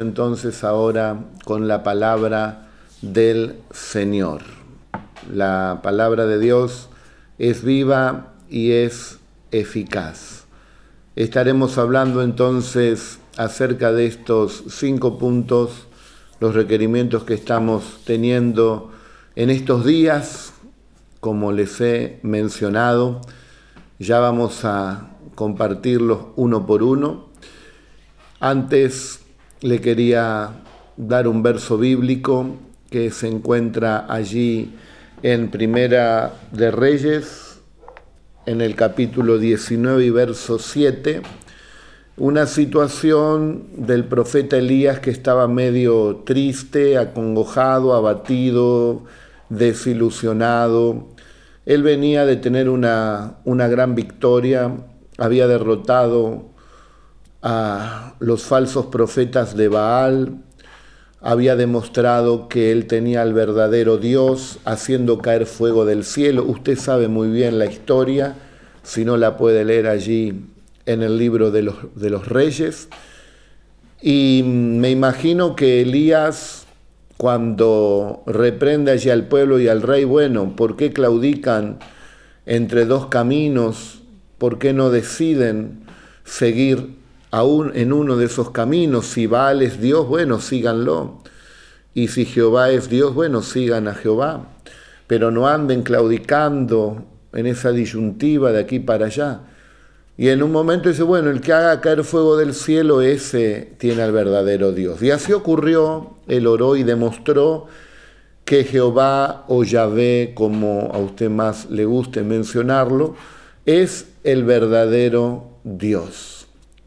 Entonces ahora con la palabra del Señor. La palabra de Dios es viva y es eficaz. Estaremos hablando entonces acerca de estos cinco puntos, los requerimientos que estamos teniendo en estos días, como les he mencionado. Ya vamos a compartirlos uno por uno. Antes le quería dar un verso bíblico que se encuentra allí en Primera de Reyes, en el capítulo 19 y verso 7, una situación del profeta Elías que estaba medio triste, acongojado, abatido, desilusionado. Él venía de tener una, una gran victoria, había derrotado a los falsos profetas de Baal, había demostrado que él tenía al verdadero Dios haciendo caer fuego del cielo. Usted sabe muy bien la historia, si no la puede leer allí en el libro de los, de los reyes. Y me imagino que Elías, cuando reprende allí al pueblo y al rey, bueno, ¿por qué claudican entre dos caminos? ¿Por qué no deciden seguir aún en uno de esos caminos. Si Baal es Dios, bueno, síganlo. Y si Jehová es Dios, bueno, sigan a Jehová. Pero no anden claudicando en esa disyuntiva de aquí para allá. Y en un momento dice, bueno, el que haga caer fuego del cielo, ese tiene al verdadero Dios. Y así ocurrió, él oró y demostró que Jehová o Yahvé, como a usted más le guste mencionarlo, es el verdadero Dios.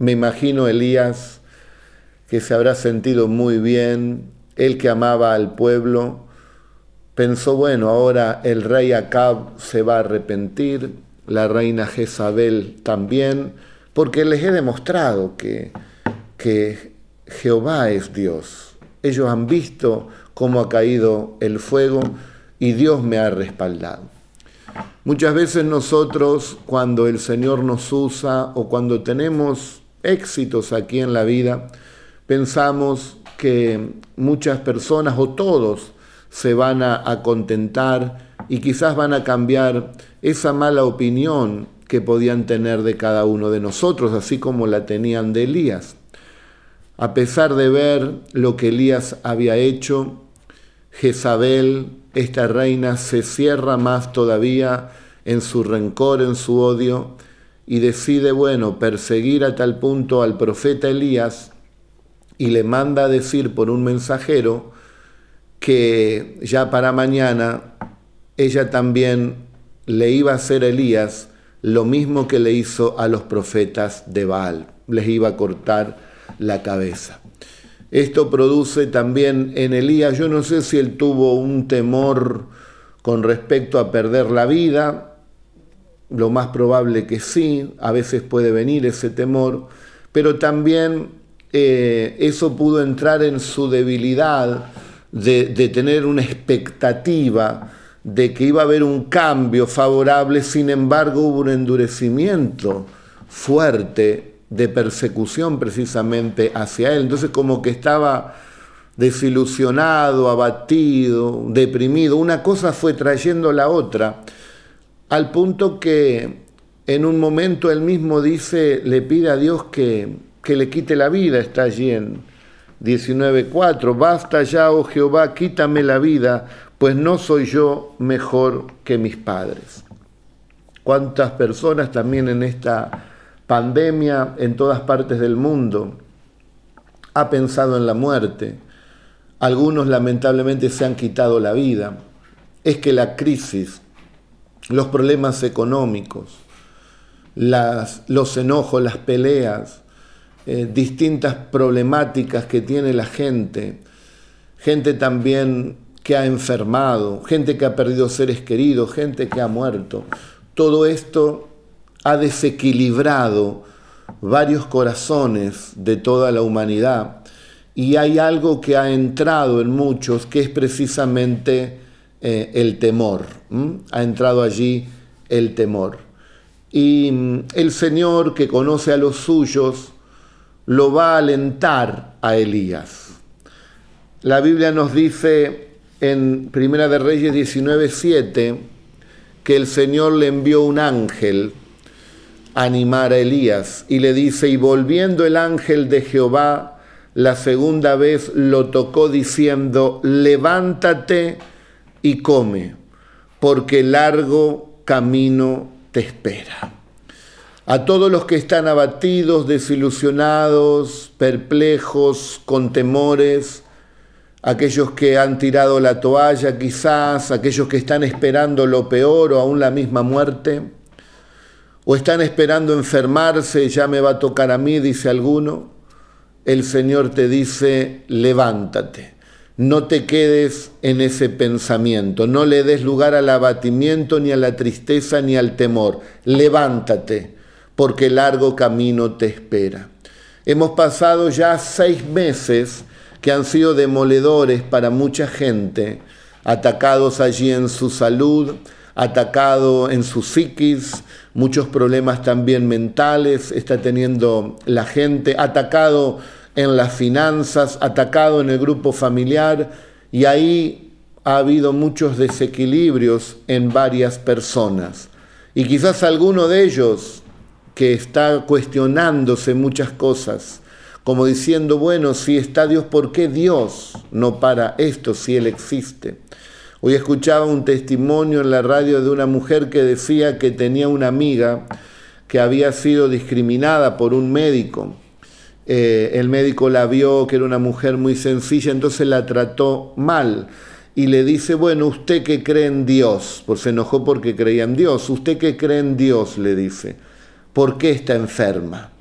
Me imagino Elías que se habrá sentido muy bien, él que amaba al pueblo, pensó, bueno, ahora el rey Acab se va a arrepentir, la reina Jezabel también, porque les he demostrado que, que Jehová es Dios. Ellos han visto cómo ha caído el fuego y Dios me ha respaldado. Muchas veces nosotros, cuando el Señor nos usa o cuando tenemos éxitos aquí en la vida, pensamos que muchas personas o todos se van a, contentar y quizás van a cambiar esa mala opinión que podían tener de cada uno de nosotros, así como la tenían de Elías. A pesar de ver lo que Elías había hecho, Jezabel, esta reina, se cierra más todavía en su rencor, en su odio, y decide, bueno, perseguir a tal punto al profeta Elías y le manda a decir por un mensajero que ya para mañana ella también le iba a hacer a Elías lo mismo que le hizo a los profetas de Baal, les iba a cortar la cabeza. Esto produce también en Elías, yo no sé si él tuvo un temor con respecto a perder la vida, lo más probable que sí, a veces puede venir ese temor, pero también eh, eso pudo entrar en su debilidad de, de tener una expectativa de que iba a haber un cambio favorable, sin embargo hubo un endurecimiento fuerte de persecución precisamente hacia él. Entonces como que estaba desilusionado, abatido, deprimido. Una cosa fue trayendo la otra al punto que en un momento él mismo dice, le pide a Dios que, que le quite la vida, está allí en 19.4, basta ya, oh Jehová, quítame la vida, pues no soy yo mejor que mis padres. ¿Cuántas personas también en esta pandemia en todas partes del mundo ha pensado en la muerte? Algunos lamentablemente se han quitado la vida. Es que la crisis los problemas económicos, los enojos, las peleas, eh, distintas problemáticas que tiene la gente, gente también que ha enfermado, gente que ha perdido seres queridos, gente que ha muerto. Todo esto ha desequilibrado varios corazones de toda la humanidad y hay algo que ha entrado en muchos que es precisamente eh, el temor. Ha entrado allí el temor. Y mm, el Señor que conoce a los suyos, lo va a alentar a Elías. La Biblia nos dice en Primera de Reyes 19:7 que el Señor le envió un ángel a animar a Elías y le dice, y volviendo el ángel de Jehová la segunda vez lo tocó diciendo, levántate y come, porque largo camino te espera. A todos los que están abatidos, desilusionados, perplejos, con temores, aquellos que han tirado la toalla quizás, aquellos que están esperando lo peor o aún la misma muerte, o están esperando enfermarse, ya me va a tocar a mí, dice alguno, el Señor te dice, levántate, no te quedes en ese pensamiento, no le des lugar al abatimiento, ni a la tristeza, ni al temor, levántate, porque largo camino te espera. Hemos pasado ya seis meses que han sido demoledores para mucha gente, atacados allí en su salud, atacado en su psiquis, muchos problemas también mentales está teniendo la gente, atacado en las finanzas, atacado en el grupo familiar y ahí ha habido muchos desequilibrios en varias personas. Y quizás alguno de ellos que está cuestionándose muchas cosas, como diciendo, bueno, si está Dios, ¿por qué Dios no para esto si Él existe? Hoy escuchaba un testimonio en la radio de una mujer que decía que tenía una amiga que había sido discriminada por un médico. Eh, el médico la vio que era una mujer muy sencilla, entonces la trató mal y le dice, bueno, usted que cree en Dios, por se enojó porque creía en Dios, usted que cree en Dios, le dice, ¿por qué está enferma?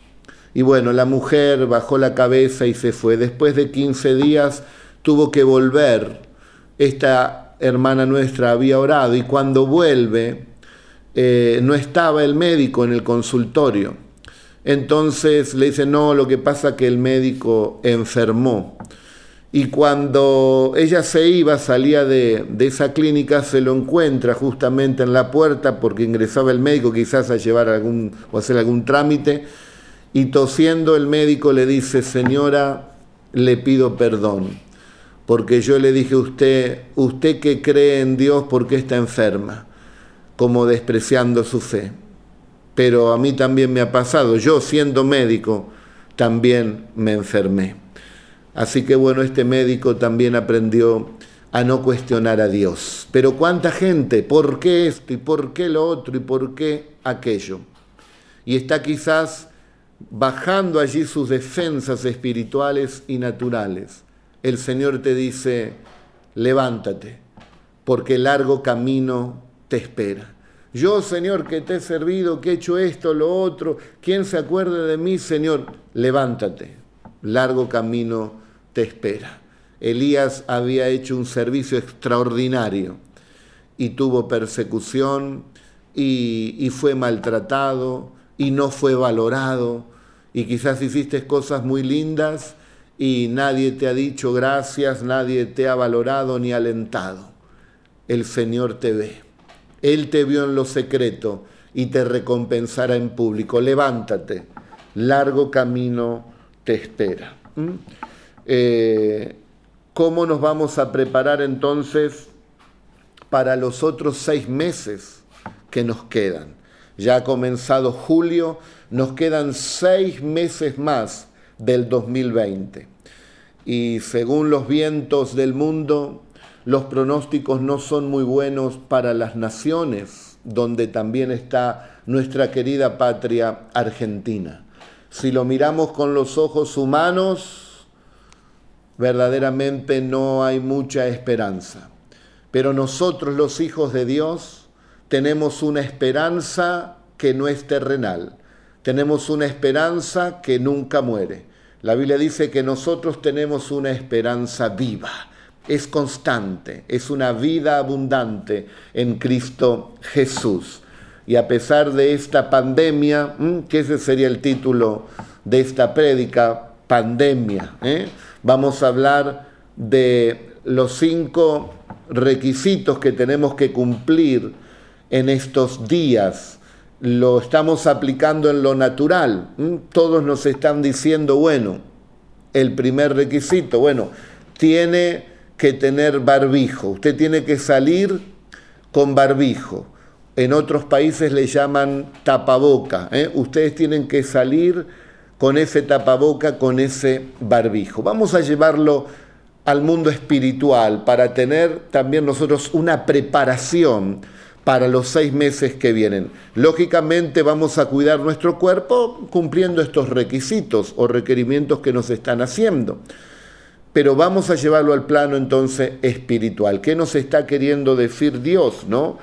Y bueno, la mujer bajó la cabeza y se fue. Después de 15 días tuvo que volver. Esta hermana nuestra había orado y cuando vuelve eh, no estaba el médico en el consultorio. Entonces le dice, no, lo que pasa que el médico enfermó. Y cuando ella se iba, salía de, de, esa clínica, se lo encuentra justamente en la puerta porque ingresaba el médico quizás a llevar algún o hacer algún trámite y tosiendo el médico le dice, señora, le pido perdón, porque yo le dije a usted, usted que cree en Dios, ¿por qué está enferma? Como despreciando su fe. Pero a mí también me ha pasado, yo siendo médico, también me enfermé. Así que bueno, este médico también aprendió a no cuestionar a Dios. Pero cuánta gente, ¿por qué esto y por qué lo otro y por qué aquello? Y está quizás bajando allí sus defensas espirituales y naturales, el Señor te dice, levántate, porque largo camino te espera. Yo, Señor, que te he servido, que he hecho esto, lo otro, ¿quién se acuerde de mí, Señor? Levántate, largo camino te espera. Elías había hecho un servicio extraordinario y tuvo persecución y, y fue maltratado y no fue valorado y quizás hiciste cosas muy lindas y nadie te ha dicho gracias, nadie te ha valorado ni alentado. El Señor te ve. Él te vio en lo secreto y te recompensará en público. Levántate, largo camino te espera. ¿Mm? Eh, ¿Cómo nos vamos a preparar entonces para los otros seis meses que nos quedan? Ya ha comenzado julio, nos quedan seis meses más del 2020. Y según los vientos del mundo, los pronósticos no son muy buenos para las naciones, donde también está nuestra querida patria Argentina. Si lo miramos con los ojos humanos, verdaderamente no hay mucha esperanza. Pero nosotros los hijos de Dios tenemos una esperanza que no es terrenal tenemos una esperanza que nunca muere. La Biblia dice que nosotros tenemos una esperanza viva, es constante, es una vida abundante en Cristo Jesús. Y a pesar de esta pandemia, que ese sería el título de esta prédica, pandemia, ¿eh? vamos a hablar de los cinco requisitos que tenemos que cumplir en estos días lo estamos aplicando en lo natural. Todos nos están diciendo, bueno, el primer requisito, bueno, tiene que tener barbijo, usted tiene que salir con barbijo. En otros países le llaman tapaboca. ¿eh? Ustedes tienen que salir con ese tapaboca, con ese barbijo. Vamos a llevarlo al mundo espiritual para tener también nosotros una preparación para los seis meses que vienen. Lógicamente vamos a cuidar nuestro cuerpo cumpliendo estos requisitos o requerimientos que nos están haciendo. Pero vamos a llevarlo al plano entonces espiritual. ¿Qué nos está queriendo decir Dios, no?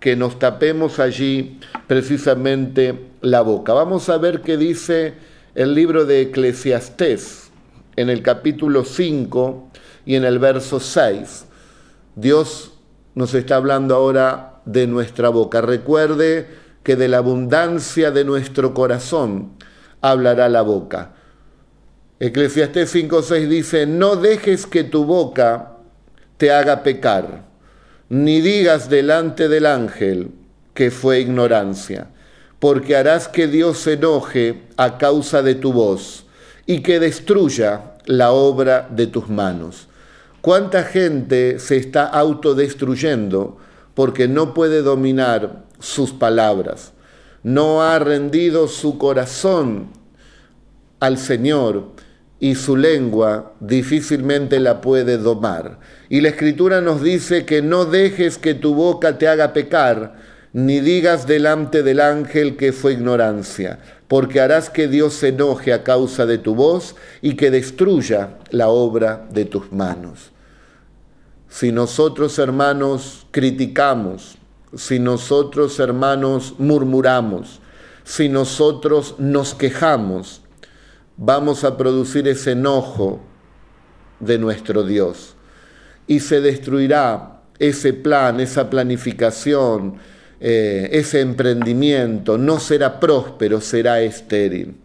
Que nos tapemos allí precisamente la boca. Vamos a ver qué dice el libro de Eclesiastés en el capítulo 5 y en el verso 6. Dios nos está hablando ahora de nuestra boca. Recuerde que de la abundancia de nuestro corazón hablará la boca. Eclesiastés 5.6 dice, no dejes que tu boca te haga pecar, ni digas delante del ángel que fue ignorancia, porque harás que Dios se enoje a causa de tu voz y que destruya la obra de tus manos. ¿Cuánta gente se está autodestruyendo porque no puede dominar sus palabras, no ha rendido su corazón al Señor y su lengua difícilmente la puede domar. Y la escritura nos dice que no dejes que tu boca te haga pecar, ni digas delante del ángel que fue ignorancia, porque harás que Dios se enoje a causa de tu voz y que destruya la obra de tus manos. Si nosotros, hermanos, criticamos, si nosotros, hermanos, murmuramos, si nosotros nos quejamos, vamos a producir ese enojo de nuestro Dios. Y se destruirá ese plan, esa planificación, eh, ese emprendimiento. No será próspero, será estéril.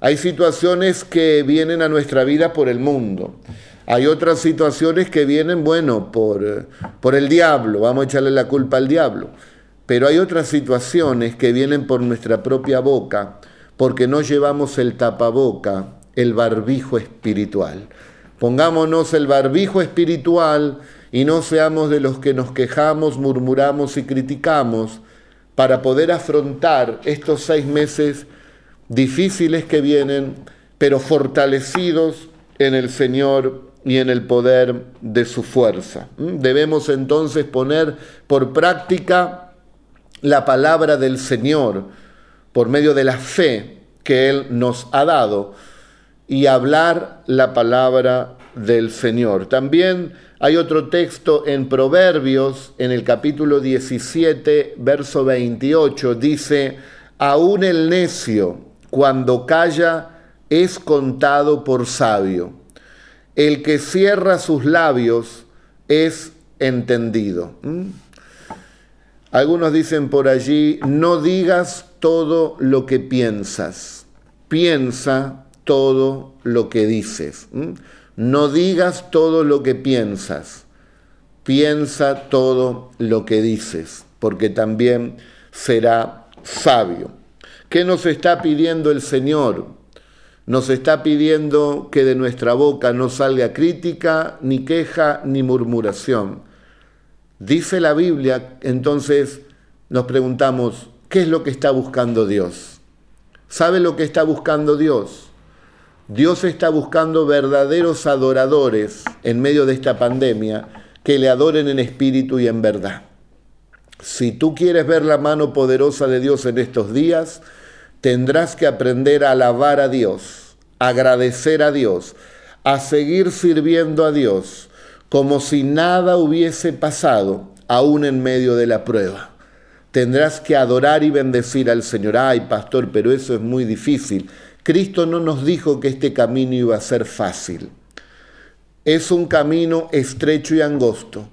Hay situaciones que vienen a nuestra vida por el mundo. Hay otras situaciones que vienen, bueno, por, por el diablo, vamos a echarle la culpa al diablo. Pero hay otras situaciones que vienen por nuestra propia boca, porque no llevamos el tapaboca, el barbijo espiritual. Pongámonos el barbijo espiritual y no seamos de los que nos quejamos, murmuramos y criticamos para poder afrontar estos seis meses difíciles que vienen, pero fortalecidos en el Señor y en el poder de su fuerza. ¿Mm? Debemos entonces poner por práctica la palabra del Señor por medio de la fe que Él nos ha dado y hablar la palabra del Señor. También hay otro texto en Proverbios, en el capítulo 17, verso 28, dice, aún el necio cuando calla es contado por sabio el que cierra sus labios es entendido. ¿Mm? Algunos dicen por allí, no digas todo lo que piensas, piensa todo lo que dices. No digas todo lo que piensas, piensa todo lo que dices, porque también será sabio. ¿Qué nos está pidiendo el Señor? nos está pidiendo que de nuestra boca no salga crítica, ni queja, ni murmuración. Dice la Biblia, entonces nos preguntamos, ¿qué es lo que está buscando Dios? ¿Sabe lo que está buscando Dios? Dios está buscando verdaderos adoradores en medio de esta pandemia que le adoren en espíritu y en verdad. Si tú quieres ver la mano poderosa de Dios en estos días, tendrás que aprender a alabar a Dios, agradecer a Dios, a seguir sirviendo a Dios, como si nada hubiese pasado, aún en medio de la prueba. Tendrás que adorar y bendecir al Señor. Ay, pastor, pero eso es muy difícil. Cristo no nos dijo que este camino iba a ser fácil. Es un camino estrecho y angosto.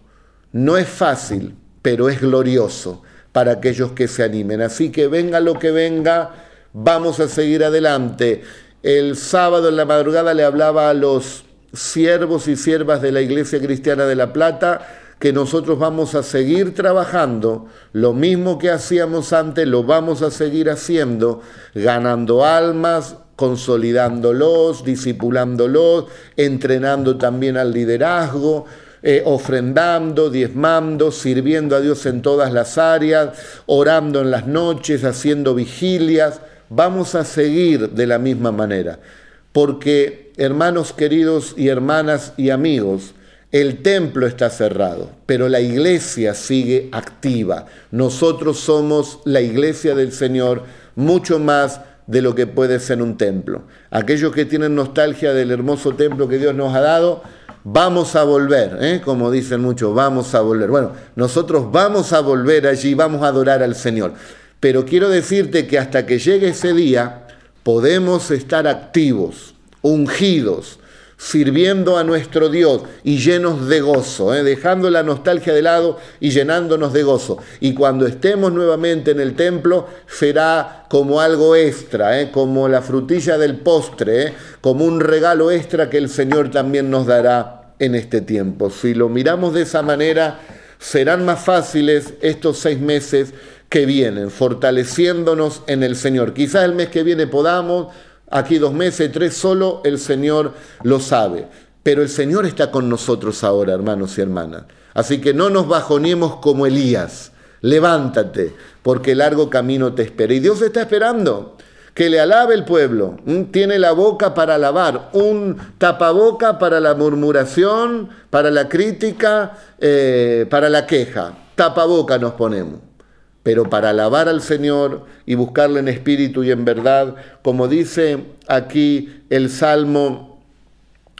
No es fácil, pero es glorioso para aquellos que se animen. Así que venga lo que venga, vamos a seguir adelante. El sábado en la madrugada le hablaba a los siervos y siervas de la Iglesia Cristiana de La Plata que nosotros vamos a seguir trabajando, lo mismo que hacíamos antes, lo vamos a seguir haciendo, ganando almas, consolidándolos, discipulándolos, entrenando también al liderazgo, eh, ofrendando, diezmando, sirviendo a Dios en todas las áreas, orando en las noches, haciendo vigilias. Vamos a seguir de la misma manera, porque hermanos queridos y hermanas y amigos, el templo está cerrado, pero la iglesia sigue activa. Nosotros somos la iglesia del Señor mucho más de lo que puede ser un templo. Aquellos que tienen nostalgia del hermoso templo que Dios nos ha dado, vamos a volver, ¿eh? como dicen muchos, vamos a volver. Bueno, nosotros vamos a volver allí, vamos a adorar al Señor. Pero quiero decirte que hasta que llegue ese día, podemos estar activos, ungidos, sirviendo a nuestro Dios y llenos de gozo, ¿eh? dejando la nostalgia de lado y llenándonos de gozo. Y cuando estemos nuevamente en el templo, será como algo extra, ¿eh? como la frutilla del postre, ¿eh? como un regalo extra que el Señor también nos dará en este tiempo. Si lo miramos de esa manera, serán más fáciles estos seis meses que vienen, fortaleciéndonos en el Señor. Quizás el mes que viene podamos aquí dos meses, tres, solo el Señor lo sabe. Pero el Señor está con nosotros ahora, hermanos y hermanas. Así que no nos bajoniemos como Elías. Levántate, porque largo camino te espera. Y Dios está esperando que le alabe el pueblo. Mm, tiene la boca para alabar, un tapaboca para la murmuración, para la crítica, eh, para la queja. Tapaboca nos ponemos pero para alabar al Señor y buscarle en espíritu y en verdad, como dice aquí el Salmo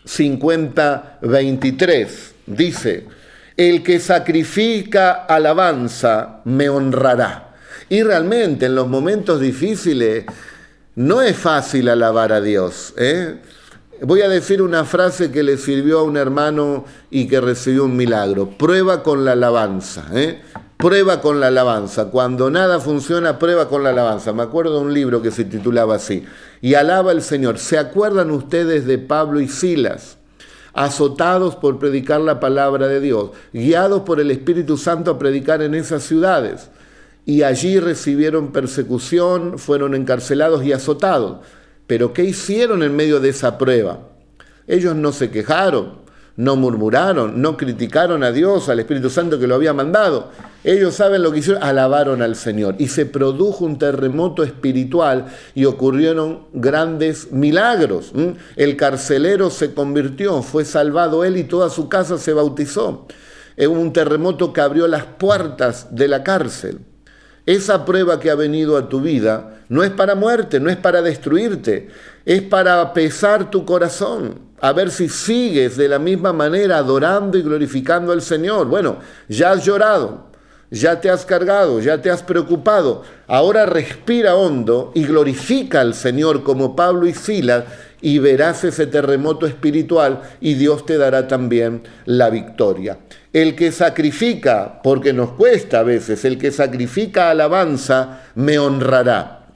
50, 23, dice, el que sacrifica alabanza me honrará. Y realmente en los momentos difíciles no es fácil alabar a Dios. ¿eh? Voy a decir una frase que le sirvió a un hermano y que recibió un milagro. Prueba con la alabanza. ¿eh? Prueba con la alabanza. Cuando nada funciona, prueba con la alabanza. Me acuerdo de un libro que se titulaba así. Y alaba al Señor. ¿Se acuerdan ustedes de Pablo y Silas? Azotados por predicar la palabra de Dios, guiados por el Espíritu Santo a predicar en esas ciudades. Y allí recibieron persecución, fueron encarcelados y azotados. Pero ¿qué hicieron en medio de esa prueba? Ellos no se quejaron, no murmuraron, no criticaron a Dios, al Espíritu Santo que lo había mandado. Ellos saben lo que hicieron, alabaron al Señor. Y se produjo un terremoto espiritual y ocurrieron grandes milagros. El carcelero se convirtió, fue salvado él y toda su casa se bautizó. Hubo un terremoto que abrió las puertas de la cárcel. Esa prueba que ha venido a tu vida no es para muerte, no es para destruirte, es para pesar tu corazón, a ver si sigues de la misma manera adorando y glorificando al Señor. Bueno, ya has llorado, ya te has cargado, ya te has preocupado. Ahora respira hondo y glorifica al Señor como Pablo y Silas y verás ese terremoto espiritual y Dios te dará también la victoria. El que sacrifica, porque nos cuesta a veces, el que sacrifica alabanza, me honrará.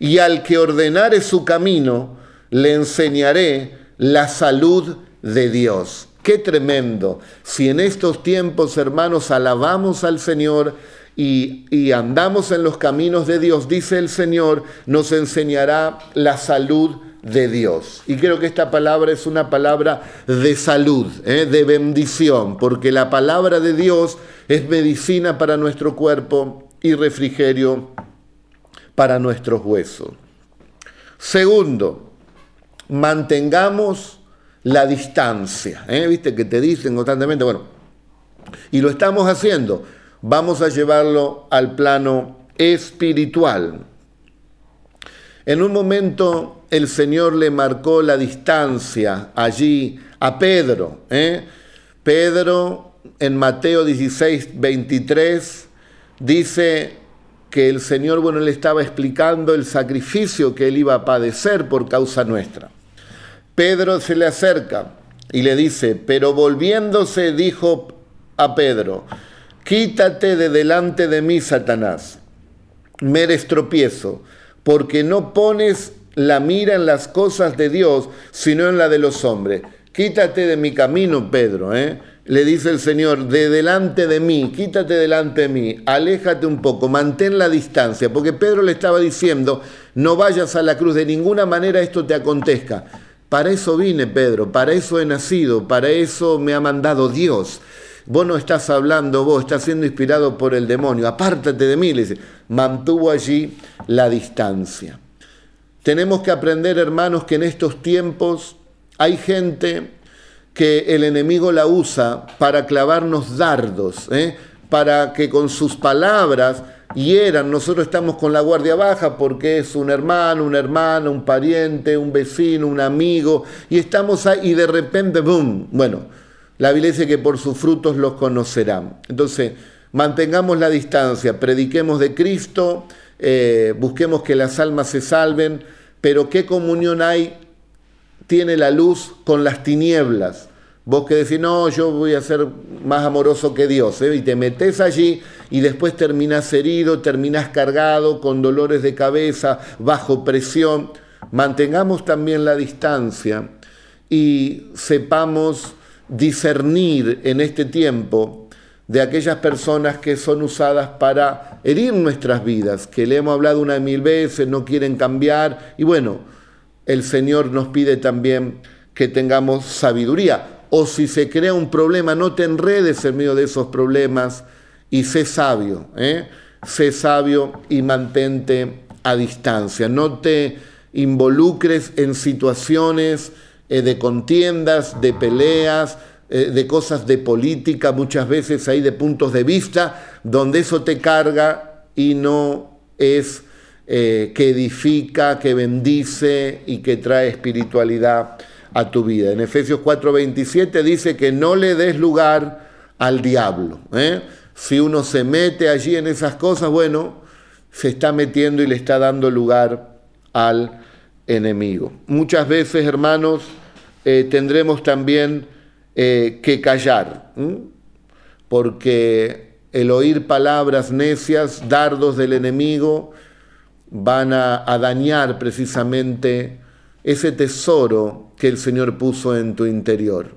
Y al que ordenare su camino, le enseñaré la salud de Dios. Qué tremendo. Si en estos tiempos, hermanos, alabamos al Señor y, y, andamos en los caminos de Dios, dice el Señor, nos enseñará la salud de Dios. Y creo que esta palabra es una palabra de salud, ¿eh? de bendición, porque la palabra de Dios es medicina para nuestro cuerpo y refrigerio para nuestros huesos. Segundo, mantengamos la distancia. ¿eh? Viste que te dicen constantemente, bueno, y lo estamos haciendo. Vamos a llevarlo al plano espiritual. En un momento el Señor le marcó la distancia allí a Pedro. ¿eh? Pedro en Mateo 16, 23 dice que el Señor, bueno, le estaba explicando el sacrificio que él iba a padecer por causa nuestra. Pedro se le acerca y le dice, pero volviéndose dijo a Pedro, quítate de delante de mí, Satanás, me eres tropiezo porque no pones la mira en las cosas de Dios, sino en la de los hombres. Quítate de mi camino, Pedro. ¿eh? le dice el Señor, de delante de mí, quítate delante de mí, aléjate un poco, mantén la distancia, porque Pedro le estaba diciendo, no vayas a la cruz, de ninguna manera esto te acontezca. Para eso vine, Pedro, para eso he nacido, para eso me ha mandado Dios. Vos no estás hablando, vos estás siendo inspirado por el demonio, apártate de mí, le dice. Mantuvo allí la distancia. Tenemos que aprender, hermanos, que en estos tiempos hay gente que el enemigo la usa para clavarnos dardos, ¿eh? para que con sus palabras hieran. Nosotros estamos con la guardia baja porque es un hermano, una hermana, un pariente, un vecino, un amigo, y estamos ahí y de repente, ¡boom! Bueno, la Biblia dice que por sus frutos los conocerán. Entonces, mantengamos la distancia, prediquemos de Cristo, eh, busquemos que las almas se salven, pero ¿qué comunión hay? Tiene la luz con las tinieblas. Vos que decís, no, yo voy a ser más amoroso que Dios, ¿eh? y te metes allí y después terminás herido, terminás cargado, con dolores de cabeza, bajo presión. Mantengamos también la distancia y sepamos discernir en este tiempo de aquellas personas que son usadas para herir nuestras vidas, que le hemos hablado una mil veces, no quieren cambiar, y bueno, el Señor nos pide también que tengamos sabiduría. O si se crea un problema, no te enredes en medio de esos problemas y sé sabio, ¿eh? sé sabio y mantente a distancia. No te involucres en situaciones eh, de contiendas, de peleas, eh, de cosas de política, muchas veces hay de puntos de vista, donde eso te carga y no es eh, que edifica, que bendice y que trae espiritualidad a tu vida. En Efesios 4:27 dice que no le des lugar al diablo. Si uno se mete allí en esas cosas, bueno, se está metiendo y le está dando lugar al enemigo. Muchas veces, hermanos, eh, tendremos también eh, que callar, porque el oír palabras necias, dardos del enemigo, van a, a dañar precisamente ese tesoro que el Señor puso en tu interior.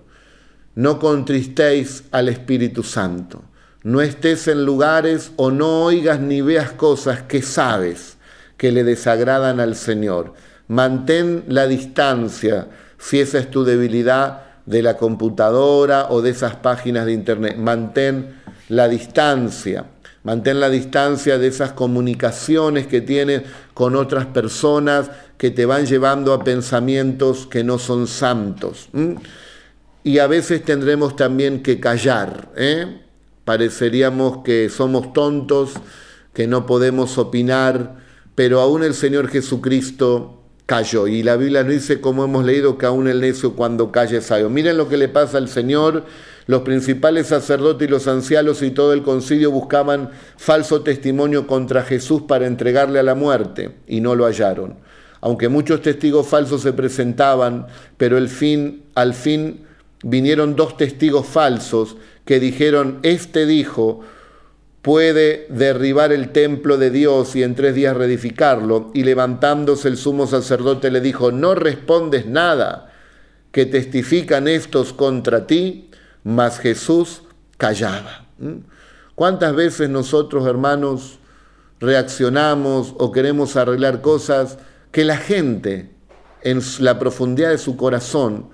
No contristéis al Espíritu Santo. No estés en lugares o no oigas ni veas cosas que sabes que le desagradan al Señor. Mantén la distancia si esa es tu debilidad de la computadora o de esas páginas de internet. Mantén la distancia, mantén la distancia de esas comunicaciones que tienes con otras personas que te van llevando a pensamientos que no son santos. Y a veces tendremos también que callar. ¿eh? Pareceríamos que somos tontos, que no podemos opinar, pero aún el Señor Jesucristo cayó. Y la Biblia nos dice, como hemos leído, que aún el necio cuando calle es sabio. Miren lo que le pasa al Señor. Los principales sacerdotes y los ancianos y todo el concilio buscaban falso testimonio contra Jesús para entregarle a la muerte y no lo hallaron. Aunque muchos testigos falsos se presentaban, pero el fin, al fin vinieron dos testigos falsos que dijeron, este dijo, puede derribar el templo de Dios y en tres días reedificarlo. Y levantándose el sumo sacerdote le dijo, no respondes nada, que testifican estos contra ti, mas Jesús callaba. ¿Mm? ¿Cuántas veces nosotros, hermanos, reaccionamos o queremos arreglar cosas que la gente en la profundidad de su corazón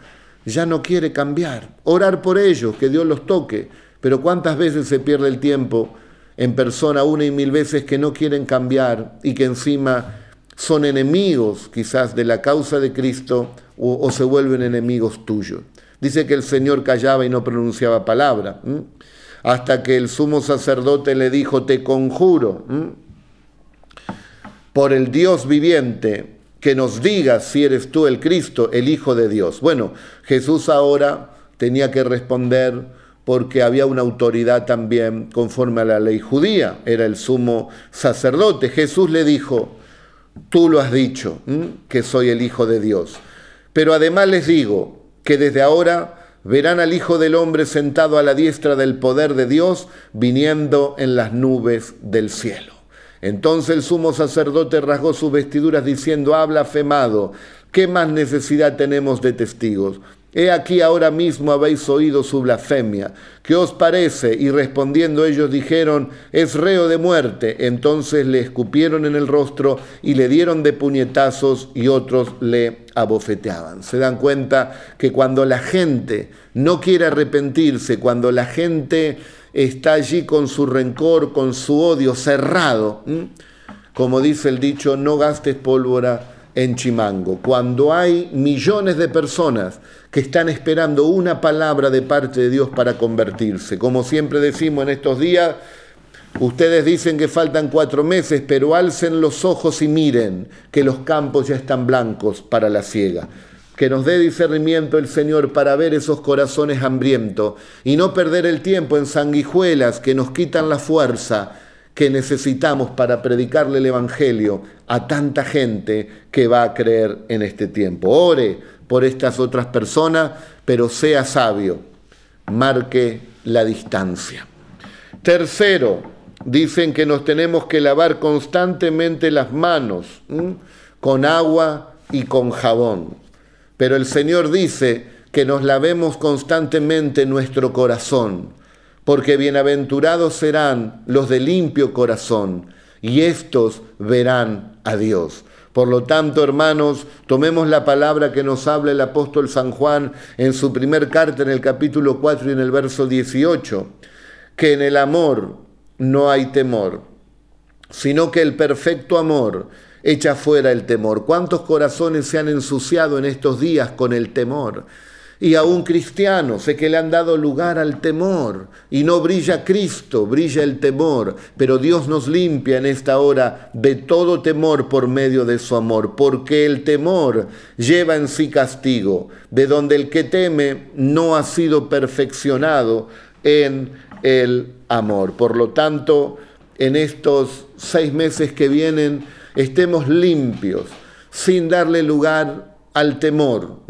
ya no quiere cambiar? Orar por ellos, que Dios los toque, pero ¿cuántas veces se pierde el tiempo? En persona una y mil veces que no quieren cambiar y que encima son enemigos quizás de la causa de Cristo o, se vuelven enemigos tuyos. Dice que el Señor callaba y no pronunciaba palabra, hasta que el sumo sacerdote le dijo, te conjuro por el Dios viviente que nos digas si eres tú el Cristo, el Hijo de Dios. Bueno, Jesús ahora tenía que responder porque había una autoridad también conforme a la ley judía, era el sumo sacerdote. Jesús le dijo, tú lo has dicho, que soy el Hijo de Dios. Pero además les digo que desde ahora verán al Hijo del Hombre sentado a la diestra del poder de Dios, viniendo en las nubes del cielo. Entonces el sumo sacerdote rasgó sus vestiduras diciendo, habla blasfemado, ¿qué más necesidad tenemos de testigos? He aquí ahora mismo habéis oído su blasfemia. ¿Qué os parece? Y respondiendo ellos dijeron, es reo de muerte. Entonces le escupieron en el rostro y le dieron de puñetazos y otros le abofeteaban. Se dan cuenta que cuando la gente no quiere arrepentirse, cuando la gente está allí con su rencor, con su odio cerrado, como dice el dicho, no gastes pólvora en Chimango, cuando hay millones de personas que están esperando una palabra de parte de Dios para convertirse. Como siempre decimos en estos días, ustedes dicen que faltan cuatro meses, pero alcen los ojos y miren que los campos ya están blancos para la siega. Que nos dé discernimiento el Señor para ver esos corazones hambrientos y no perder el tiempo en sanguijuelas que nos quitan la fuerza que necesitamos para predicarle el Evangelio a tanta gente que va a creer en este tiempo. Ore por estas otras personas, pero sea sabio, marque la distancia. Tercero, dicen que nos tenemos que lavar constantemente las manos con agua y con jabón. Pero el Señor dice que nos lavemos constantemente nuestro corazón porque bienaventurados serán los de limpio corazón, y estos verán a Dios. Por lo tanto, hermanos, tomemos la palabra que nos habla el apóstol San Juan en su primer carta en el capítulo 4 y en el verso 18, que en el amor no hay temor, sino que el perfecto amor echa fuera el temor. ¿Cuántos corazones se han ensuciado en estos días con el temor? Y aún cristianos, sé que le han dado lugar al temor y no brilla Cristo, brilla el temor, pero Dios nos limpia en esta hora de todo temor por medio de su amor, porque el temor lleva en sí castigo, de donde el que teme no ha sido perfeccionado en el amor. Por lo tanto, en estos seis meses que vienen, estemos limpios, sin darle lugar al temor.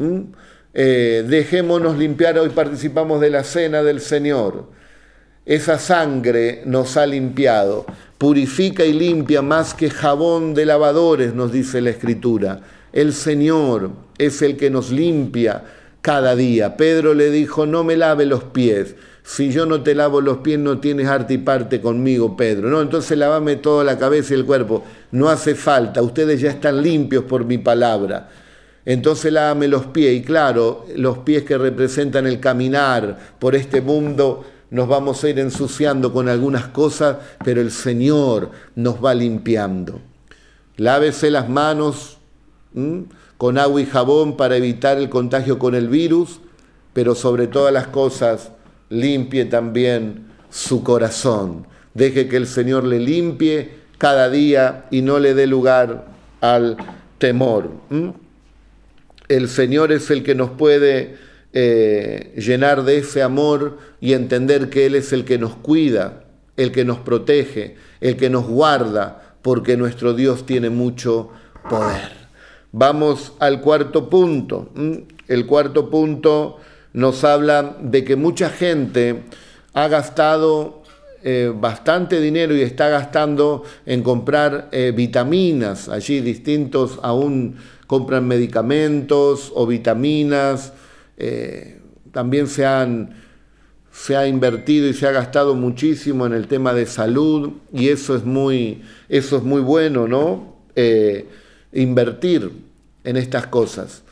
Eh, dejémonos limpiar, hoy participamos de la cena del Señor. Esa sangre nos ha limpiado, purifica y limpia más que jabón de lavadores, nos dice la Escritura. El Señor es el que nos limpia cada día. Pedro le dijo, no me lave los pies. Si yo no te lavo los pies, no tienes arte y parte conmigo, Pedro. No, entonces lávame toda la cabeza y el cuerpo. No hace falta, ustedes ya están limpios por mi palabra. Entonces lávame los pies, y claro, los pies que representan el caminar por este mundo, nos vamos a ir ensuciando con algunas cosas, pero el Señor nos va limpiando. Lávese las manos con agua y jabón para evitar el contagio con el virus, pero sobre todas las cosas, limpie también su corazón. Deje que el Señor le limpie cada día y no le dé lugar al temor el Señor es el que nos puede eh, llenar de ese amor y entender que Él es el que nos cuida, el que nos protege, el que nos guarda, porque nuestro Dios tiene mucho poder. Vamos al cuarto punto. El cuarto punto nos habla de que mucha gente ha gastado eh, bastante dinero y está gastando en comprar eh, vitaminas, allí distintos aún compran medicamentos o vitaminas, eh, también se, han, se ha invertido y se ha gastado muchísimo en el tema de salud y eso es muy, eso es muy bueno, ¿no? Eh, invertir en estas cosas.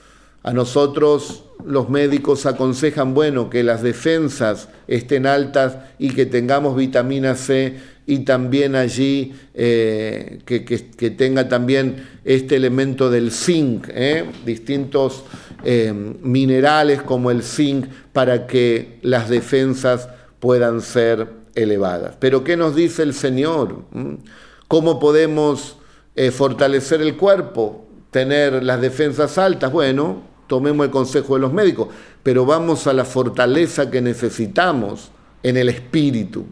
A nosotros los médicos aconsejan, bueno, que las defensas estén altas y que tengamos vitamina C y también allí eh, que, tenga también este elemento del zinc, ¿eh? distintos eh, minerales como el zinc para que las defensas puedan ser elevadas. Pero ¿qué nos dice el Señor? ¿Mm? ¿Cómo podemos fortalecer el cuerpo? Tener las defensas altas. Bueno, tomemos el consejo de los médicos, pero vamos a la fortaleza que necesitamos en el espíritu.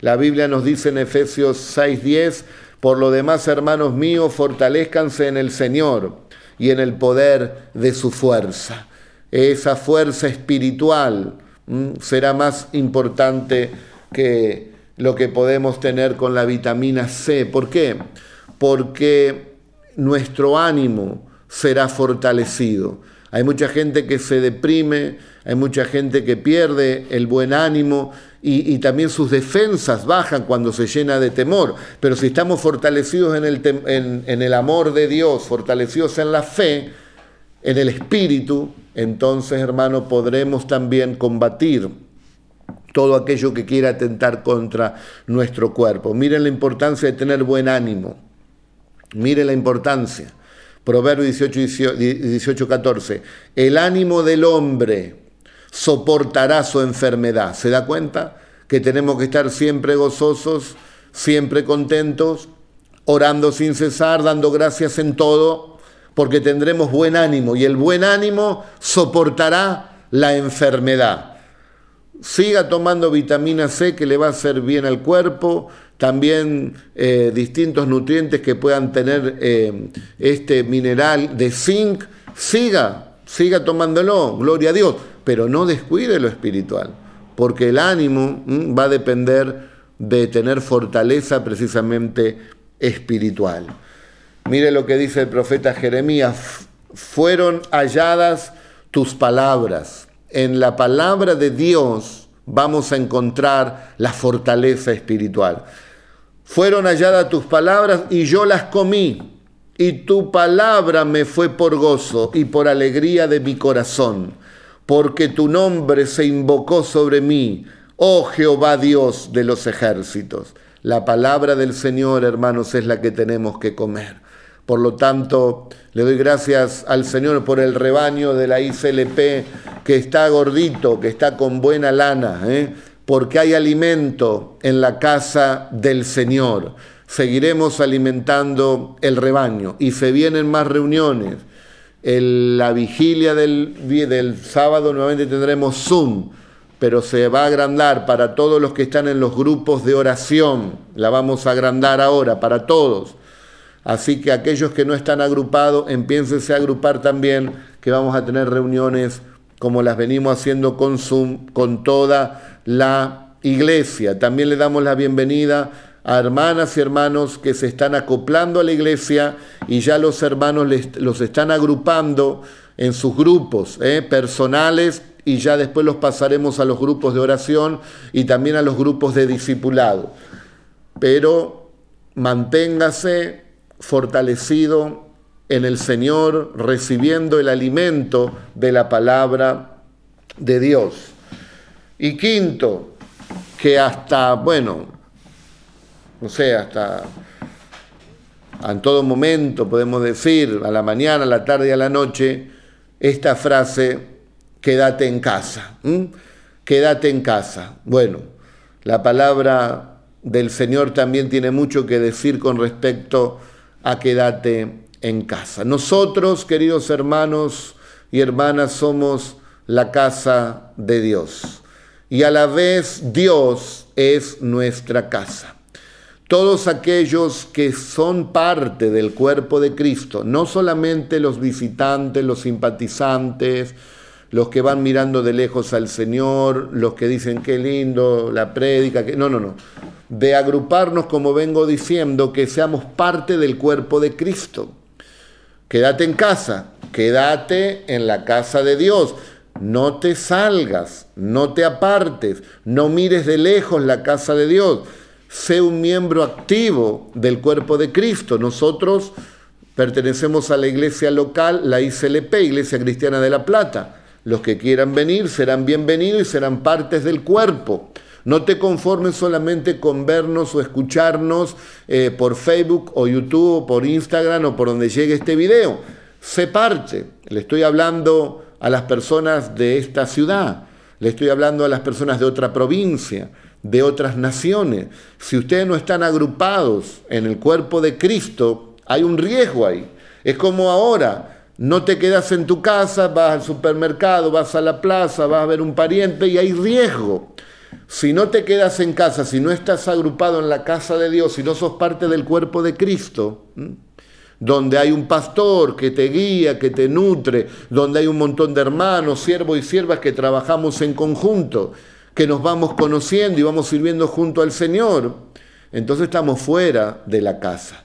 La Biblia nos dice en Efesios 6:10, por lo demás, hermanos míos, fortalezcanse en el Señor y en el poder de su fuerza. Esa fuerza espiritual será más importante que lo que podemos tener con la vitamina C. ¿Por qué? Porque nuestro ánimo será fortalecido Hay mucha gente que se deprime, hay mucha gente que pierde el buen ánimo y, también sus defensas bajan cuando se llena de temor. Pero si estamos fortalecidos en el, amor de Dios, fortalecidos en la fe, en el espíritu, entonces hermano podremos también combatir todo aquello que quiera atentar contra nuestro cuerpo. Miren la importancia de tener buen ánimo. Miren la importancia. Proverbio 18, 18, 14. El ánimo del hombre soportará su enfermedad. ¿Se da cuenta? Que tenemos que estar siempre gozosos, siempre contentos, orando sin cesar, dando gracias en todo, porque tendremos buen ánimo y el buen ánimo soportará la enfermedad siga tomando vitamina C que le va a hacer bien al cuerpo, también eh, distintos nutrientes que puedan tener eh, este mineral de zinc, siga, siga tomándolo, gloria a Dios, pero no descuide lo espiritual, porque el ánimo va a depender de tener fortaleza precisamente espiritual. Mire lo que dice el profeta Jeremías, fueron halladas tus palabras en la palabra de Dios vamos a encontrar la fortaleza espiritual. Fueron halladas tus palabras y yo las comí, y tu palabra me fue por gozo y por alegría de mi corazón, porque tu nombre se invocó sobre mí, oh Jehová Dios de los ejércitos. La palabra del Señor, hermanos, es la que tenemos que comer. Por lo tanto, le doy gracias al Señor por el rebaño de la ICLP que está gordito, que está con buena lana, ¿eh? porque hay alimento en la casa del Señor. Seguiremos alimentando el rebaño y se vienen más reuniones. En la vigilia del, del sábado nuevamente tendremos Zoom, pero se va a agrandar para todos los que están en los grupos de oración. La vamos a agrandar ahora para todos Así que aquellos que no están agrupados, empiénsense a agrupar también, que vamos a tener reuniones como las venimos haciendo con Zoom, con toda la iglesia. También le damos la bienvenida a hermanas y hermanos que se están acoplando a la iglesia y ya los hermanos los están agrupando en sus grupos ¿eh? personales y ya después los pasaremos a los grupos de oración y también a los grupos de discipulado. Pero manténgase fortalecido en el Señor, recibiendo el alimento de la palabra de Dios. Y quinto, que hasta, bueno, no sé, hasta en todo momento podemos decir, a la mañana, a la tarde a la noche, esta frase, quédate en casa. Quédate en casa. Bueno, la palabra del Señor también tiene mucho que decir con respecto a quédate en casa. Nosotros, queridos hermanos y hermanas, somos la casa de Dios y a la vez Dios es nuestra casa. Todos aquellos que son parte del cuerpo de Cristo, no solamente los visitantes, los simpatizantes, los que van mirando de lejos al Señor, los que dicen qué lindo la prédica, que no, no, no de agruparnos, como vengo diciendo, que seamos parte del cuerpo de Cristo. Quédate en casa, quédate en la casa de Dios. No te salgas, no te apartes, no mires de lejos la casa de Dios. Sé un miembro activo del cuerpo de Cristo. Nosotros pertenecemos a la iglesia local, la ICLP, Iglesia Cristiana de La Plata. Los que quieran venir serán bienvenidos y serán partes del cuerpo. No te conformes solamente con vernos o escucharnos eh, por Facebook o YouTube o por Instagram o por donde llegue este video. Sé parte. Le estoy hablando a las personas de esta ciudad. Le estoy hablando a las personas de otra provincia, de otras naciones. Si ustedes no están agrupados en el cuerpo de Cristo, hay un riesgo ahí. Es como ahora, no te quedas en tu casa, vas al supermercado, vas a la plaza, vas a ver un pariente y hay riesgo. Si no te quedas en casa, si no estás agrupado en la casa de Dios, si no sos parte del cuerpo de Cristo, donde hay un pastor que te guía, que te nutre, donde hay un montón de hermanos, siervos y siervas que trabajamos en conjunto, que nos vamos conociendo y vamos sirviendo junto al Señor, entonces estamos fuera de la casa.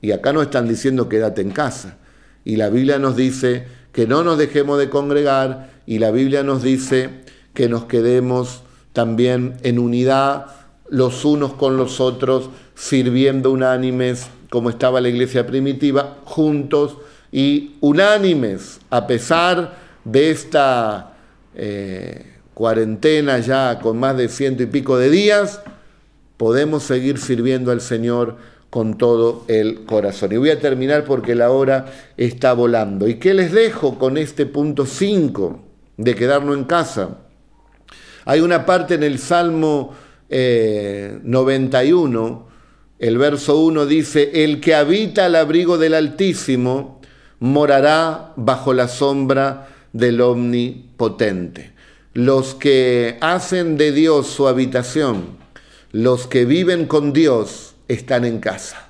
Y acá nos están diciendo quédate en casa. Y la Biblia nos dice que no nos dejemos de congregar y la Biblia nos dice que nos quedemos también en unidad los unos con los otros, sirviendo unánimes como estaba la iglesia primitiva, juntos y unánimes, a pesar de esta eh, cuarentena ya con más de ciento y pico de días, podemos seguir sirviendo al Señor con todo el corazón. Y voy a terminar porque la hora está volando. ¿Y qué les dejo con este punto 5 de quedarnos en casa? Hay una parte en el Salmo 91, eh, el verso 1 dice, el que habita al abrigo del Altísimo morará bajo la sombra del Omnipotente. Los que hacen de Dios su habitación, los que viven con Dios, están en casa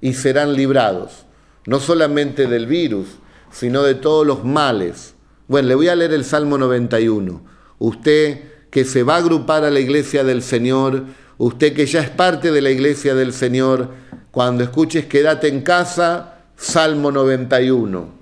y serán librados, no solamente del virus, sino de todos los males. Bueno, le voy a leer el Salmo 91. Usted que se va a agrupar a la iglesia del Señor, usted que ya es parte de la iglesia del Señor, cuando escuches quédate en casa, Salmo 91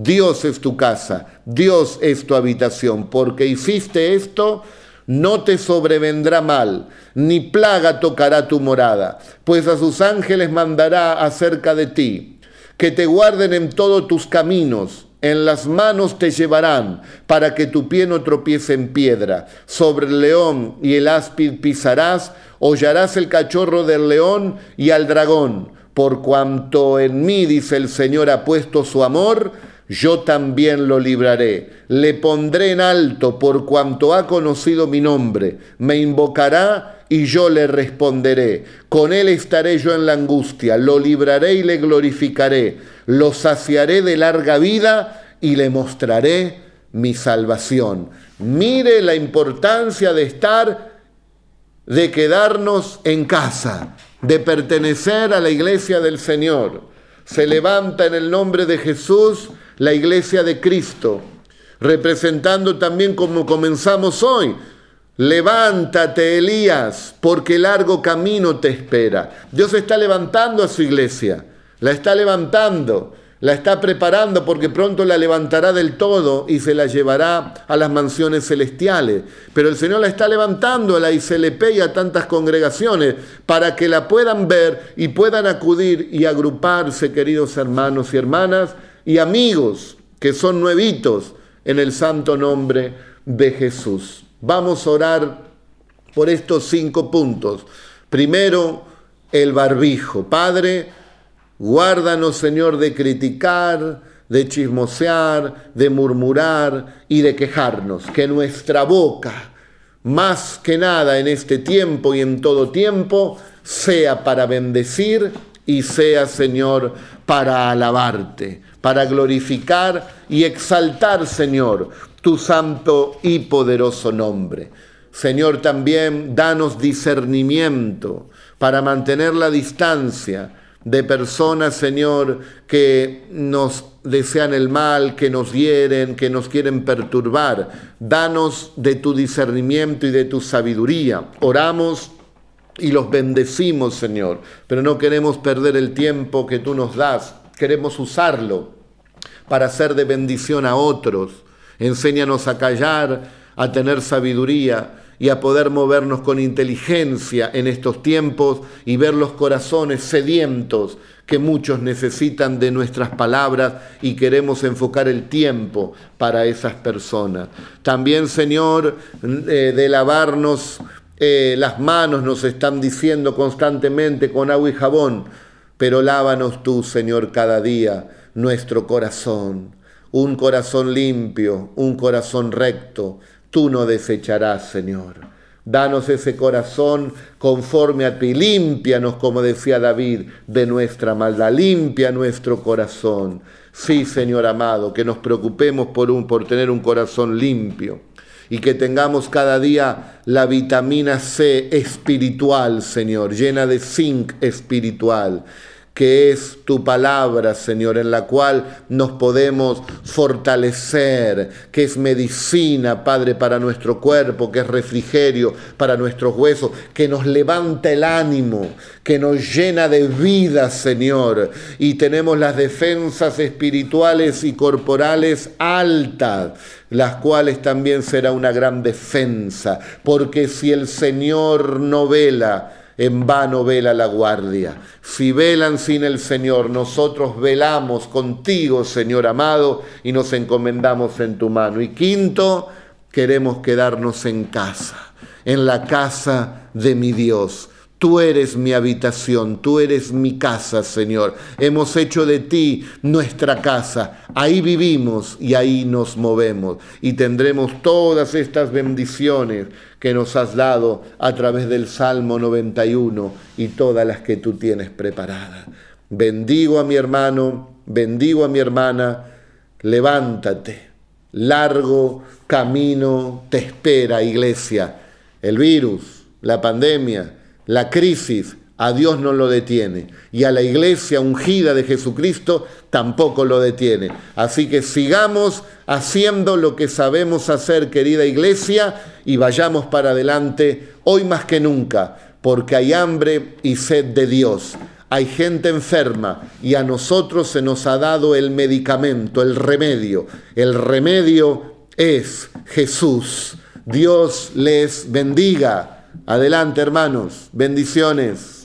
Dios es tu casa, Dios es tu habitación, porque hiciste esto, no te sobrevendrá mal, ni plaga tocará tu morada, pues a sus ángeles mandará acerca de ti, que te guarden en todos tus caminos, en las manos te llevarán, para que tu pie no tropiece en piedra. Sobre el león y el áspid pisarás, hollarás el cachorro del león y al dragón. Por cuanto en mí, dice el Señor, ha puesto su amor, yo también lo libraré. Le pondré en alto por cuanto ha conocido mi nombre. Me invocará y yo le responderé. Con él estaré yo en la angustia. Lo libraré y le glorificaré. Lo saciaré de larga vida y le mostraré mi salvación. Mire la importancia de estar, de quedarnos en casa, de pertenecer a la iglesia del Señor. Se levanta en el nombre de Jesús la iglesia de Cristo, representando también como comenzamos hoy. Levántate, Elías, porque largo camino te espera. Dios está levantando a su iglesia, la está levantando, la está preparando porque pronto la levantará del todo y se la llevará a las mansiones celestiales. Pero el Señor la está levantando a la ICLP y a tantas congregaciones para que la puedan ver y puedan acudir y agruparse, queridos hermanos y hermanas, y amigos que son nuevitos en el santo nombre de Jesús. Vamos a orar por estos cinco puntos. Primero, el barbijo. Padre, guárdanos, Señor, de criticar, de chismosear, de murmurar y de quejarnos. Que nuestra boca, más que nada en este tiempo y en todo tiempo, sea para bendecir y sea, Señor, para alabarte para glorificar y exaltar, Señor, tu santo y poderoso nombre. Señor, también danos discernimiento para mantener la distancia de personas, Señor, que nos desean el mal, que nos hieren, que nos quieren perturbar. Danos de tu discernimiento y de tu sabiduría. Oramos y los bendecimos, Señor, pero no queremos perder el tiempo que tú nos das queremos usarlo para ser de bendición a otros. Enséñanos a callar, a tener sabiduría y a poder movernos con inteligencia en estos tiempos y ver los corazones sedientos que muchos necesitan de nuestras palabras y queremos enfocar el tiempo para esas personas. También, Señor, eh, de lavarnos eh, las manos nos están diciendo constantemente con agua y jabón, pero lávanos tú, Señor, cada día nuestro corazón, un corazón limpio, un corazón recto, tú no desecharás, Señor. Danos ese corazón conforme a ti. Límpianos, como decía David, de nuestra maldad. Limpia nuestro corazón. Sí, Señor amado, que nos preocupemos por, un, por tener un corazón limpio y que tengamos cada día la vitamina C espiritual, Señor, llena de zinc espiritual que es tu palabra, Señor, en la cual nos podemos fortalecer, que es medicina, Padre, para nuestro cuerpo, que es refrigerio para nuestros huesos, que nos levanta el ánimo, que nos llena de vida, Señor, y tenemos las defensas espirituales y corporales altas las cuales también será una gran defensa, porque si el Señor no vela, en vano vela la guardia. Si velan sin el Señor, nosotros velamos contigo, Señor amado, y nos encomendamos en tu mano. Y quinto, queremos quedarnos en casa, en la casa de mi Dios Tú eres mi habitación, tú eres mi casa, Señor. Hemos hecho de ti nuestra casa. Ahí vivimos y ahí nos movemos. Y tendremos todas estas bendiciones que nos has dado a través del Salmo 91 y todas las que tú tienes preparadas. Bendigo a mi hermano, bendigo a mi hermana. Levántate. Largo camino te espera, iglesia. El virus, la pandemia la crisis a Dios no lo detiene y a la iglesia ungida de Jesucristo tampoco lo detiene. Así que sigamos haciendo lo que sabemos hacer, querida iglesia, y vayamos para adelante hoy más que nunca, porque hay hambre y sed de Dios. Hay gente enferma y a nosotros se nos ha dado el medicamento, el remedio. El remedio es Jesús. Dios les bendiga. Adelante, hermanos. Bendiciones.